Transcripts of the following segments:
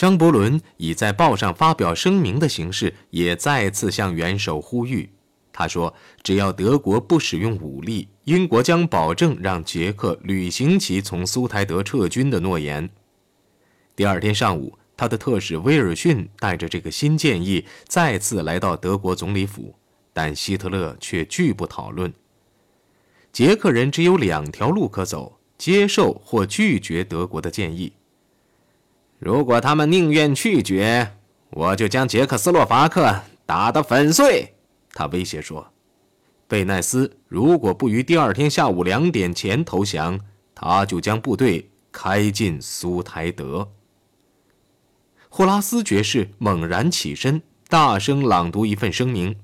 张伯伦以在报上发表声明的形式，也再次向元首呼吁。他说：“只要德国不使用武力，英国将保证让捷克履行其从苏台德撤军的诺言。”第二天上午，他的特使威尔逊带着这个新建议再次来到德国总理府，但希特勒却拒不讨论。捷克人只有两条路可走：接受或拒绝德国的建议。如果他们宁愿拒绝，我就将捷克斯洛伐克打得粉碎。他威胁说：“贝奈斯如果不于第二天下午两点前投降，他就将部队开进苏台德。”霍拉斯爵士猛然起身，大声朗读一份声明。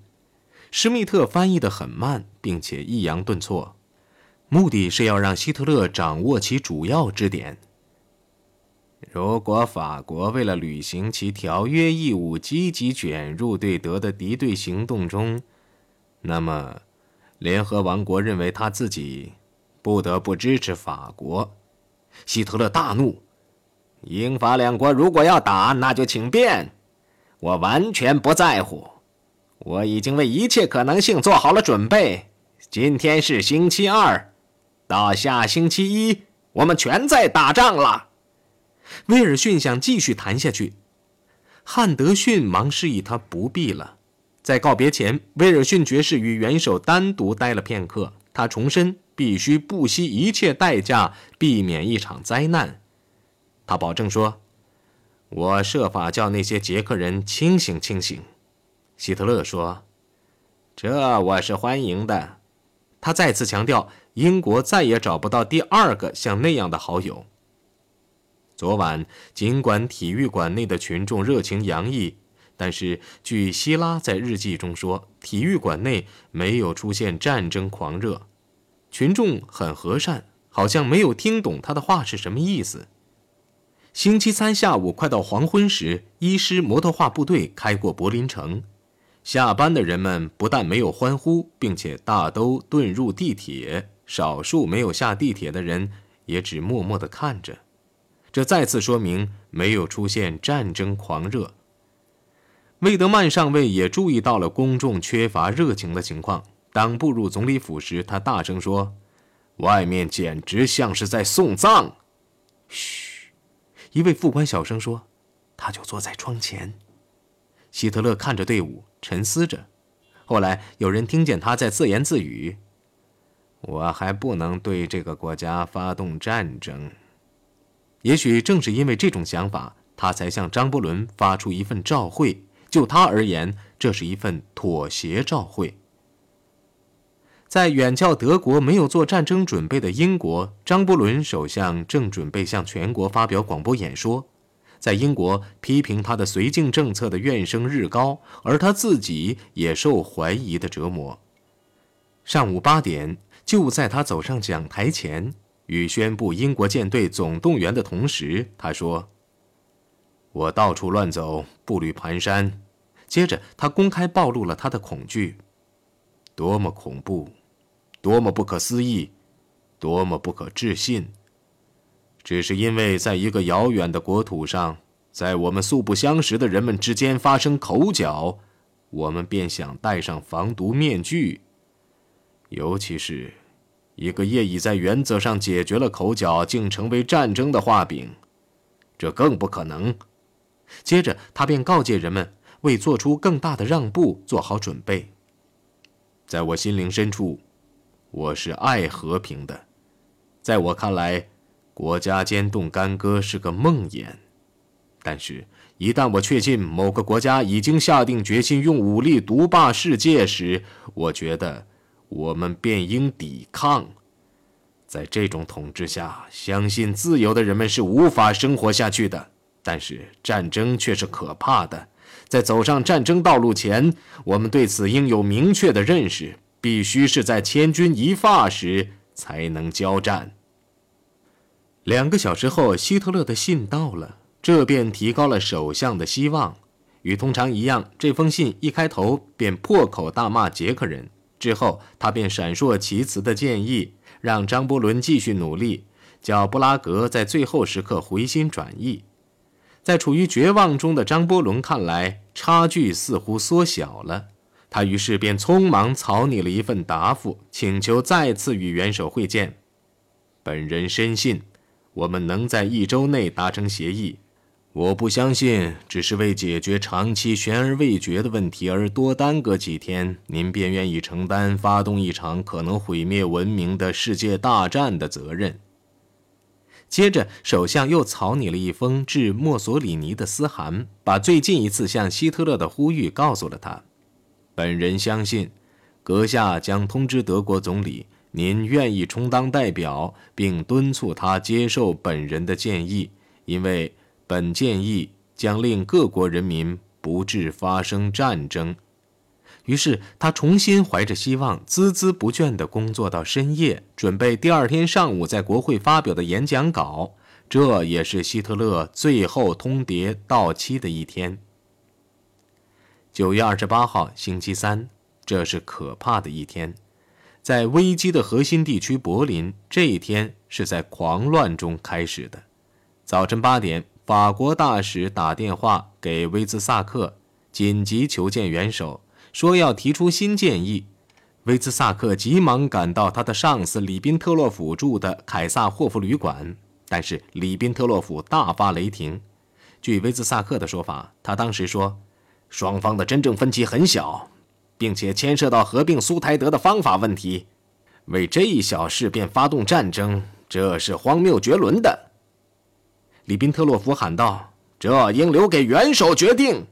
施密特翻译得很慢，并且抑扬顿挫，目的是要让希特勒掌握其主要支点。如果法国为了履行其条约义务，积极卷入对德的敌对行动中，那么，联合王国认为他自己不得不支持法国。希特勒大怒：“英法两国如果要打，那就请便，我完全不在乎。我已经为一切可能性做好了准备。今天是星期二，到下星期一，我们全在打仗了。”威尔逊想继续谈下去，汉德逊忙示意他不必了。在告别前，威尔逊爵士与元首单独待了片刻。他重申必须不惜一切代价避免一场灾难。他保证说：“我设法叫那些捷克人清醒清醒。”希特勒说：“这我是欢迎的。”他再次强调，英国再也找不到第二个像那样的好友。昨晚，尽管体育馆内的群众热情洋溢，但是据希拉在日记中说，体育馆内没有出现战争狂热，群众很和善，好像没有听懂他的话是什么意思。星期三下午快到黄昏时，一师摩托化部队开过柏林城，下班的人们不但没有欢呼，并且大都遁入地铁，少数没有下地铁的人也只默默地看着。这再次说明没有出现战争狂热。魏德曼上尉也注意到了公众缺乏热情的情况。当步入总理府时，他大声说：“外面简直像是在送葬。”嘘，一位副官小声说：“他就坐在窗前。”希特勒看着队伍，沉思着。后来有人听见他在自言自语：“我还不能对这个国家发动战争。”也许正是因为这种想法，他才向张伯伦发出一份照会。就他而言，这是一份妥协照会。在远较德国没有做战争准备的英国，张伯伦首相正准备向全国发表广播演说。在英国，批评他的绥靖政策的怨声日高，而他自己也受怀疑的折磨。上午八点，就在他走上讲台前。与宣布英国舰队总动员的同时，他说：“我到处乱走，步履蹒跚。”接着，他公开暴露了他的恐惧：多么恐怖，多么不可思议，多么不可置信！只是因为在一个遥远的国土上，在我们素不相识的人们之间发生口角，我们便想戴上防毒面具，尤其是。一个业已在原则上解决了口角，竟成为战争的画饼，这更不可能。接着，他便告诫人们为做出更大的让步做好准备。在我心灵深处，我是爱和平的。在我看来，国家间动干戈是个梦魇。但是，一旦我确信某个国家已经下定决心用武力独霸世界时，我觉得。我们便应抵抗。在这种统治下，相信自由的人们是无法生活下去的。但是战争却是可怕的。在走上战争道路前，我们对此应有明确的认识。必须是在千钧一发时才能交战。两个小时后，希特勒的信到了，这便提高了首相的希望。与通常一样，这封信一开头便破口大骂捷克人。之后，他便闪烁其词的建议，让张伯伦继续努力，叫布拉格在最后时刻回心转意。在处于绝望中的张伯伦看来，差距似乎缩小了。他于是便匆忙草拟了一份答复，请求再次与元首会见。本人深信，我们能在一周内达成协议。我不相信，只是为解决长期悬而未决的问题而多耽搁几天，您便愿意承担发动一场可能毁灭文明的世界大战的责任。接着，首相又草拟了一封致墨索里尼的私函，把最近一次向希特勒的呼吁告诉了他。本人相信，阁下将通知德国总理，您愿意充当代表，并敦促他接受本人的建议，因为。本建议将令各国人民不致发生战争。于是他重新怀着希望，孜孜不倦地工作到深夜，准备第二天上午在国会发表的演讲稿。这也是希特勒最后通牒到期的一天。九月二十八号，星期三，这是可怕的一天。在危机的核心地区柏林，这一天是在狂乱中开始的。早晨八点。法国大使打电话给威兹萨克，紧急求见元首，说要提出新建议。威兹萨克急忙赶到他的上司里宾特洛甫住的凯撒霍夫旅馆，但是里宾特洛甫大发雷霆。据威兹萨克的说法，他当时说，双方的真正分歧很小，并且牵涉到合并苏台德的方法问题，为这一小事便发动战争，这是荒谬绝伦的。里宾特洛夫喊道：“这应留给元首决定。”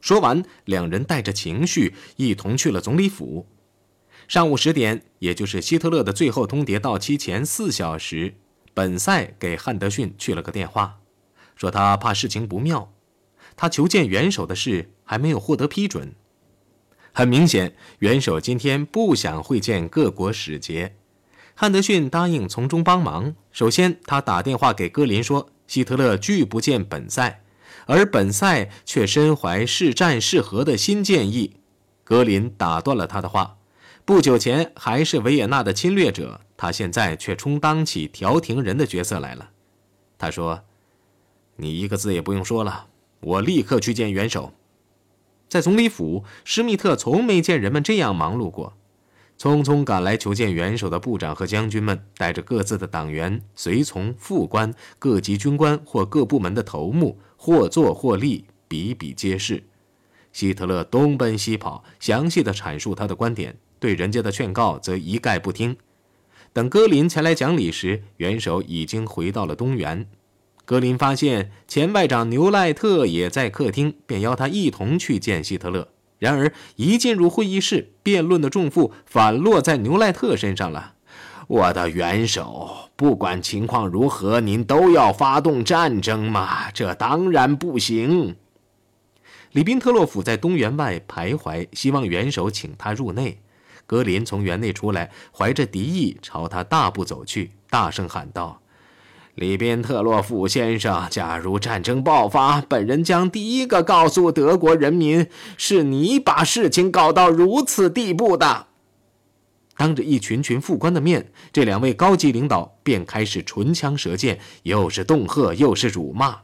说完，两人带着情绪一同去了总理府。上午十点，也就是希特勒的最后通牒到期前四小时，本塞给汉德逊去了个电话，说他怕事情不妙，他求见元首的事还没有获得批准。很明显，元首今天不想会见各国使节。汉德逊答应从中帮忙。首先，他打电话给戈林说。希特勒拒不见本塞，而本塞却身怀是战是和的新建议。格林打断了他的话：“不久前还是维也纳的侵略者，他现在却充当起调停人的角色来了。”他说：“你一个字也不用说了，我立刻去见元首。”在总理府，施密特从没见人们这样忙碌过。匆匆赶来求见元首的部长和将军们，带着各自的党员、随从、副官、各级军官或各部门的头目，或坐或立，比比皆是。希特勒东奔西跑，详细的阐述他的观点，对人家的劝告则一概不听。等戈林前来讲理时，元首已经回到了东园。戈林发现前外长牛赖特也在客厅，便邀他一同去见希特勒。然而，一进入会议室，辩论的重负反落在牛赖特身上了。我的元首，不管情况如何，您都要发动战争吗？这当然不行。里宾特洛甫在东园外徘徊，希望元首请他入内。格林从园内出来，怀着敌意朝他大步走去，大声喊道。里宾特洛甫先生，假如战争爆发，本人将第一个告诉德国人民，是你把事情搞到如此地步的。当着一群群副官的面，这两位高级领导便开始唇枪舌剑，又是恫吓，又是辱骂。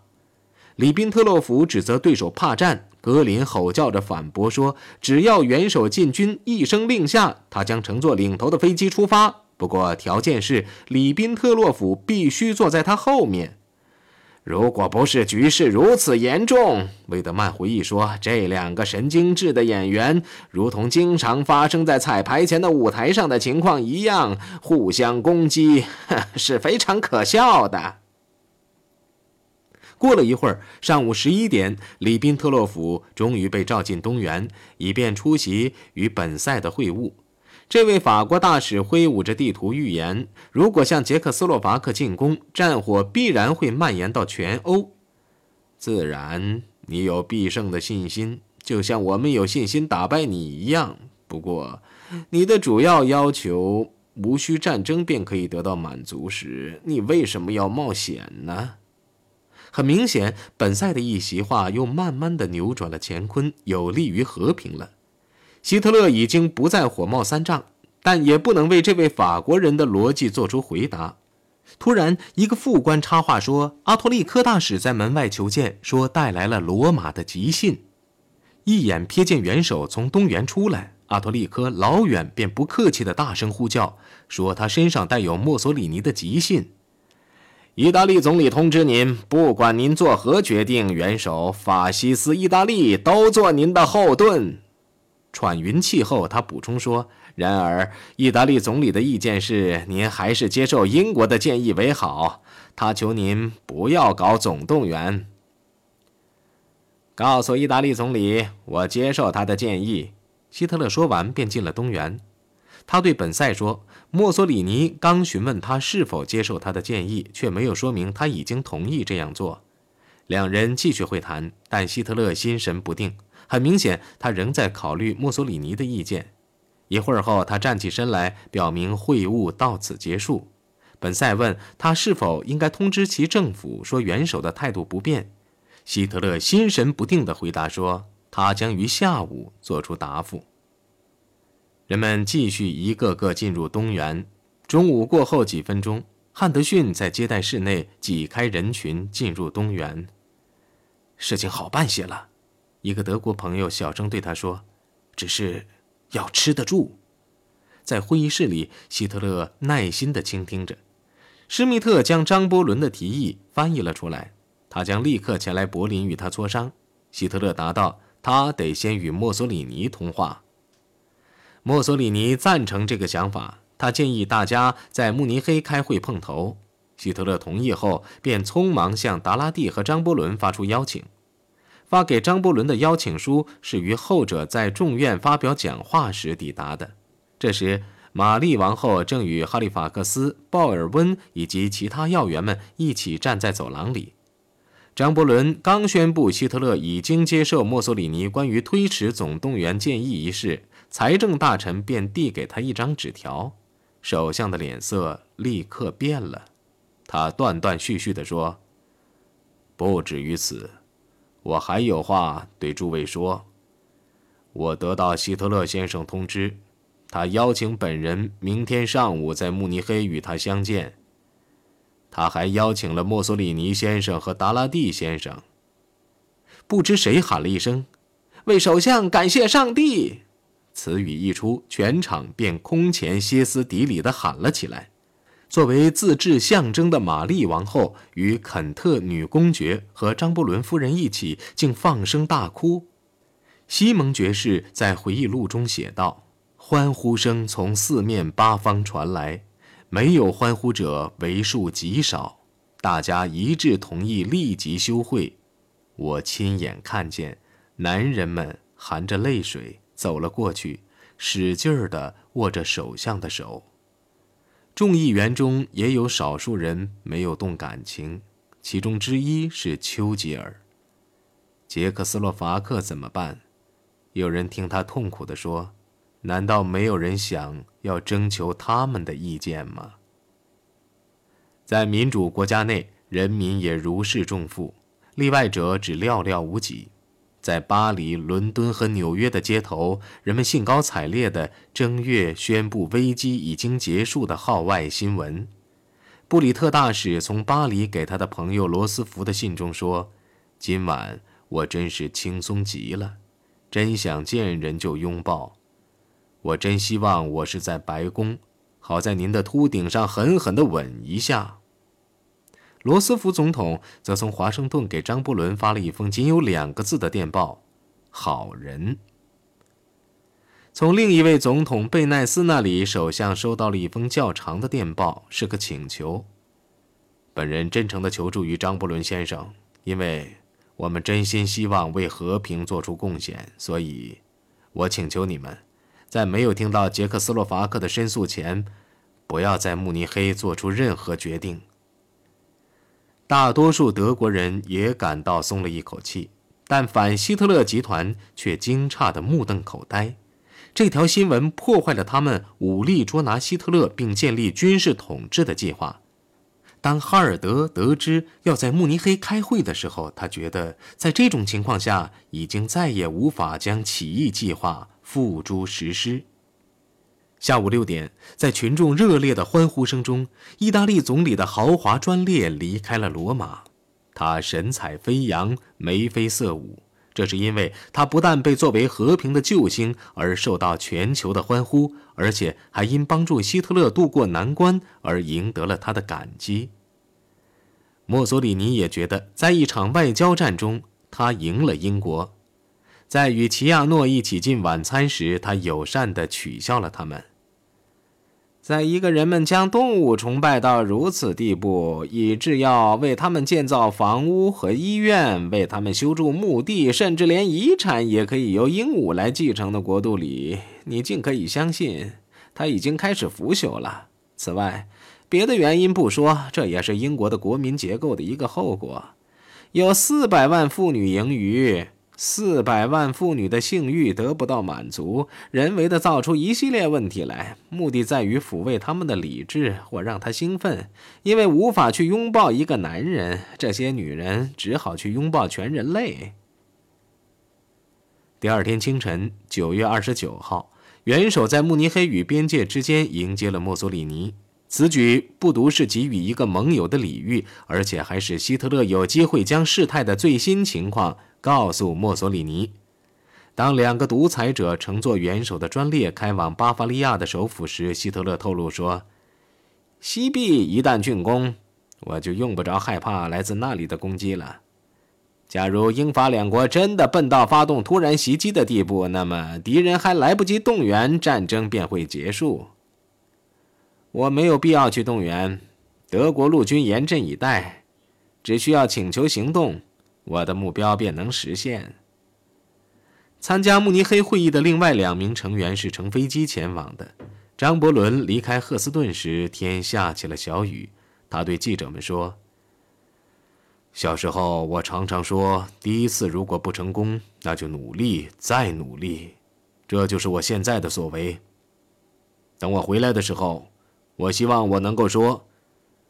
里宾特洛甫指责对手怕战，格林吼叫着反驳说：“只要元首进军，一声令下，他将乘坐领头的飞机出发。”不过，条件是里宾特洛甫必须坐在他后面。如果不是局势如此严重，魏德曼回忆说，这两个神经质的演员，如同经常发生在彩排前的舞台上的情况一样，互相攻击，是非常可笑的。过了一会儿，上午十一点，里宾特洛甫终于被召进东园，以便出席与本赛的会晤。这位法国大使挥舞着地图预言：如果向捷克斯洛伐克进攻，战火必然会蔓延到全欧。自然，你有必胜的信心，就像我们有信心打败你一样。不过，你的主要要求无需战争便可以得到满足时，你为什么要冒险呢？很明显，本赛的一席话又慢慢的扭转了乾坤，有利于和平了。希特勒已经不再火冒三丈，但也不能为这位法国人的逻辑做出回答。突然，一个副官插话说：“阿托利科大使在门外求见，说带来了罗马的急信。”一眼瞥见元首从东园出来，阿托利科老远便不客气地大声呼叫，说他身上带有墨索里尼的急信。意大利总理通知您，不管您做何决定，元首、法西斯意大利都做您的后盾。喘匀气后，他补充说：“然而，意大利总理的意见是，您还是接受英国的建议为好。他求您不要搞总动员。告诉意大利总理，我接受他的建议。”希特勒说完，便进了东园。他对本塞说：“墨索里尼刚询问他是否接受他的建议，却没有说明他已经同意这样做。”两人继续会谈，但希特勒心神不定。很明显，他仍在考虑墨索里尼的意见。一会儿后，他站起身来，表明会晤到此结束。本塞问他是否应该通知其政府，说元首的态度不变。希特勒心神不定地回答说：“他将于下午做出答复。”人们继续一个个进入东园。中午过后几分钟，汉德逊在接待室内挤开人群进入东园。事情好办些了。一个德国朋友小声对他说：“只是要吃得住。”在会议室里，希特勒耐心地倾听着。施密特将张伯伦的提议翻译了出来，他将立刻前来柏林与他磋商。希特勒答道：“他得先与墨索里尼通话。”墨索里尼赞成这个想法，他建议大家在慕尼黑开会碰头。希特勒同意后，便匆忙向达拉蒂和张伯伦发出邀请。发给张伯伦的邀请书是于后者在众院发表讲话时抵达的。这时，玛丽王后正与哈利法克斯、鲍尔温以及其他要员们一起站在走廊里。张伯伦刚宣布希特勒已经接受墨索里尼关于推迟总动员建议一事，财政大臣便递给他一张纸条。首相的脸色立刻变了，他断断续续地说：“不止于此。”我还有话对诸位说。我得到希特勒先生通知，他邀请本人明天上午在慕尼黑与他相见。他还邀请了墨索里尼先生和达拉蒂先生。不知谁喊了一声：“为首相感谢上帝！”此语一出，全场便空前歇斯底里的喊了起来。作为自治象征的玛丽王后与肯特女公爵和张伯伦夫人一起，竟放声大哭。西蒙爵士在回忆录中写道：“欢呼声从四面八方传来，没有欢呼者为数极少。大家一致同意立即休会。我亲眼看见，男人们含着泪水走了过去，使劲儿地握着首相的手。”众议员中也有少数人没有动感情，其中之一是丘吉尔。捷克斯洛伐克怎么办？有人听他痛苦地说：“难道没有人想要征求他们的意见吗？”在民主国家内，人民也如释重负，例外者只寥寥无几。在巴黎、伦敦和纽约的街头，人们兴高采烈地正月宣布危机已经结束的号外新闻。布里特大使从巴黎给他的朋友罗斯福的信中说：“今晚我真是轻松极了，真想见人就拥抱。我真希望我是在白宫，好在您的秃顶上狠狠地吻一下。”罗斯福总统则从华盛顿给张伯伦发了一封仅有两个字的电报：“好人。”从另一位总统贝奈斯那里，首相收到了一封较长的电报，是个请求。本人真诚地求助于张伯伦先生，因为我们真心希望为和平做出贡献，所以，我请求你们，在没有听到捷克斯洛伐克的申诉前，不要在慕尼黑做出任何决定。大多数德国人也感到松了一口气，但反希特勒集团却惊诧得目瞪口呆。这条新闻破坏了他们武力捉拿希特勒并建立军事统治的计划。当哈尔德得知要在慕尼黑开会的时候，他觉得在这种情况下已经再也无法将起义计划付诸实施。下午六点，在群众热烈的欢呼声中，意大利总理的豪华专列离开了罗马。他神采飞扬，眉飞色舞。这是因为他不但被作为和平的救星而受到全球的欢呼，而且还因帮助希特勒渡过难关而赢得了他的感激。墨索里尼也觉得，在一场外交战中，他赢了英国。在与齐亚诺一起进晚餐时，他友善地取笑了他们。在一个人们将动物崇拜到如此地步，以致要为他们建造房屋和医院，为他们修筑墓地，甚至连遗产也可以由鹦鹉来继承的国度里，你竟可以相信他已经开始腐朽了。此外，别的原因不说，这也是英国的国民结构的一个后果：有四百万妇女盈余。四百万妇女的性欲得不到满足，人为的造出一系列问题来，目的在于抚慰他们的理智或让他兴奋。因为无法去拥抱一个男人，这些女人只好去拥抱全人类。第二天清晨，九月二十九号，元首在慕尼黑与边界之间迎接了墨索里尼。此举不独是给予一个盟友的礼遇，而且还使希特勒有机会将事态的最新情况。告诉墨索里尼，当两个独裁者乘坐元首的专列开往巴伐利亚的首府时，希特勒透露说：“西壁一旦竣工，我就用不着害怕来自那里的攻击了。假如英法两国真的笨到发动突然袭击的地步，那么敌人还来不及动员，战争便会结束。我没有必要去动员，德国陆军严阵以待，只需要请求行动。”我的目标便能实现。参加慕尼黑会议的另外两名成员是乘飞机前往的。张伯伦离开赫斯顿时，天下起了小雨。他对记者们说：“小时候，我常常说，第一次如果不成功，那就努力再努力。这就是我现在的所为。等我回来的时候，我希望我能够说，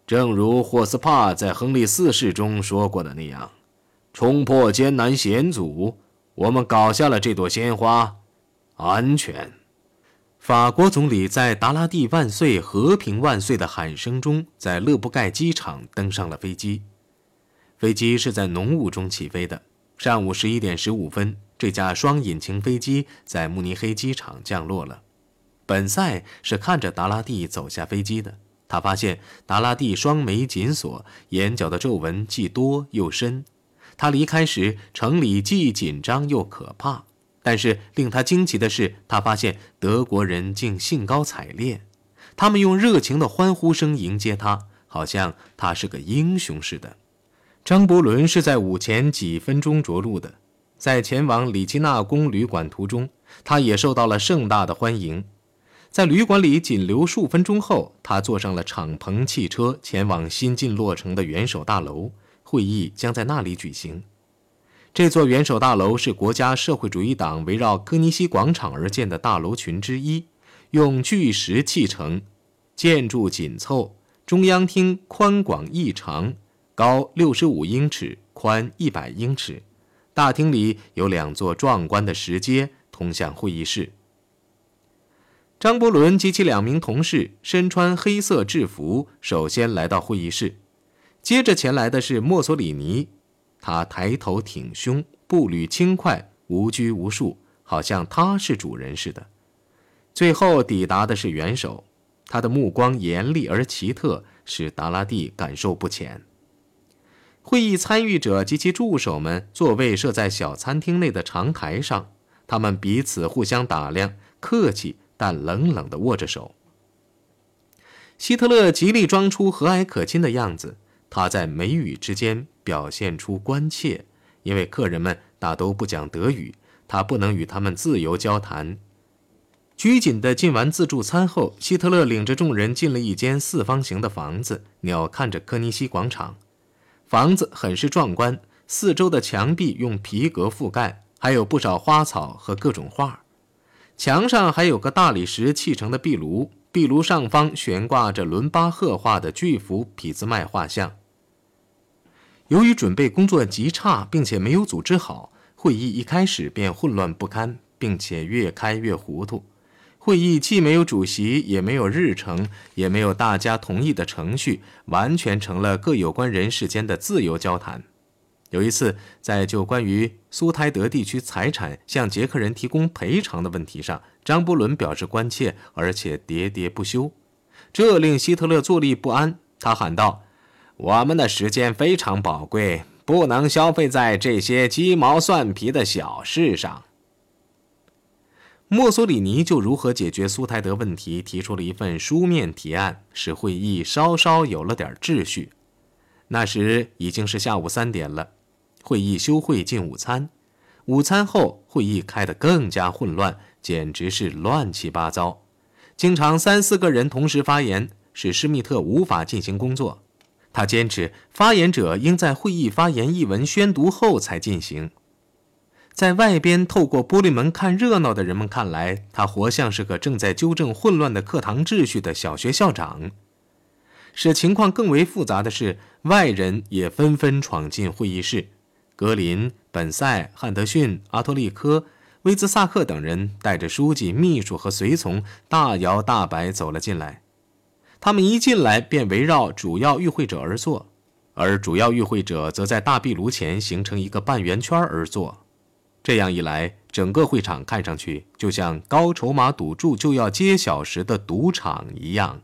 正如霍斯帕在《亨利四世》中说过的那样。”冲破艰难险阻，我们搞下了这朵鲜花，安全。法国总理在“达拉蒂万岁，和平万岁”的喊声中，在勒布盖机场登上了飞机。飞机是在浓雾中起飞的。上午十一点十五分，这架双引擎飞机在慕尼黑机场降落了。本赛是看着达拉蒂走下飞机的。他发现达拉蒂双眉紧锁，眼角的皱纹既多又深。他离开时，城里既紧张又可怕。但是令他惊奇的是，他发现德国人竟兴高采烈，他们用热情的欢呼声迎接他，好像他是个英雄似的。张伯伦是在午前几分钟着陆的，在前往里奇纳宫旅馆途中，他也受到了盛大的欢迎。在旅馆里仅留数分钟后，他坐上了敞篷汽车，前往新近落成的元首大楼。会议将在那里举行。这座元首大楼是国家社会主义党围绕科尼西广场而建的大楼群之一，用巨石砌成，建筑紧凑。中央厅宽广异常，高六十五英尺，宽一百英尺。大厅里有两座壮观的石阶通向会议室。张伯伦及其两名同事身穿黑色制服，首先来到会议室。接着前来的是墨索里尼，他抬头挺胸，步履轻快，无拘无束，好像他是主人似的。最后抵达的是元首，他的目光严厉而奇特，使达拉蒂感受不浅。会议参与者及其助手们座位设在小餐厅内的长台上，他们彼此互相打量，客气但冷冷地握着手。希特勒极力装出和蔼可亲的样子。他在眉宇之间表现出关切，因为客人们大都不讲德语，他不能与他们自由交谈。拘谨地进完自助餐后，希特勒领着众人进了一间四方形的房子，鸟瞰着科尼西广场。房子很是壮观，四周的墙壁用皮革覆盖，还有不少花草和各种画。墙上还有个大理石砌成的壁炉。壁炉上方悬挂着伦巴赫画的巨幅匹兹麦画像。由于准备工作极差，并且没有组织好，会议一开始便混乱不堪，并且越开越糊涂。会议既没有主席，也没有日程，也没有大家同意的程序，完全成了各有关人士间的自由交谈。有一次，在就关于苏台德地区财产向捷克人提供赔偿的问题上，张伯伦表示关切，而且喋喋不休，这令希特勒坐立不安。他喊道：“我们的时间非常宝贵，不能消费在这些鸡毛蒜皮的小事上。”墨索里尼就如何解决苏台德问题提出了一份书面提案，使会议稍稍有了点秩序。那时已经是下午三点了，会议休会进午餐。午餐后，会议开得更加混乱，简直是乱七八糟。经常三四个人同时发言，使施密特无法进行工作。他坚持发言者应在会议发言一文宣读后才进行。在外边透过玻璃门看热闹的人们看来，他活像是个正在纠正混乱的课堂秩序的小学校长。使情况更为复杂的是，外人也纷纷闯进会议室。格林、本塞、汉德逊、阿托利科、威兹萨克等人带着书记、秘书和随从，大摇大摆走了进来。他们一进来便围绕主要与会者而坐，而主要与会者则在大壁炉前形成一个半圆圈而坐。这样一来，整个会场看上去就像高筹码赌注就要揭晓时的赌场一样。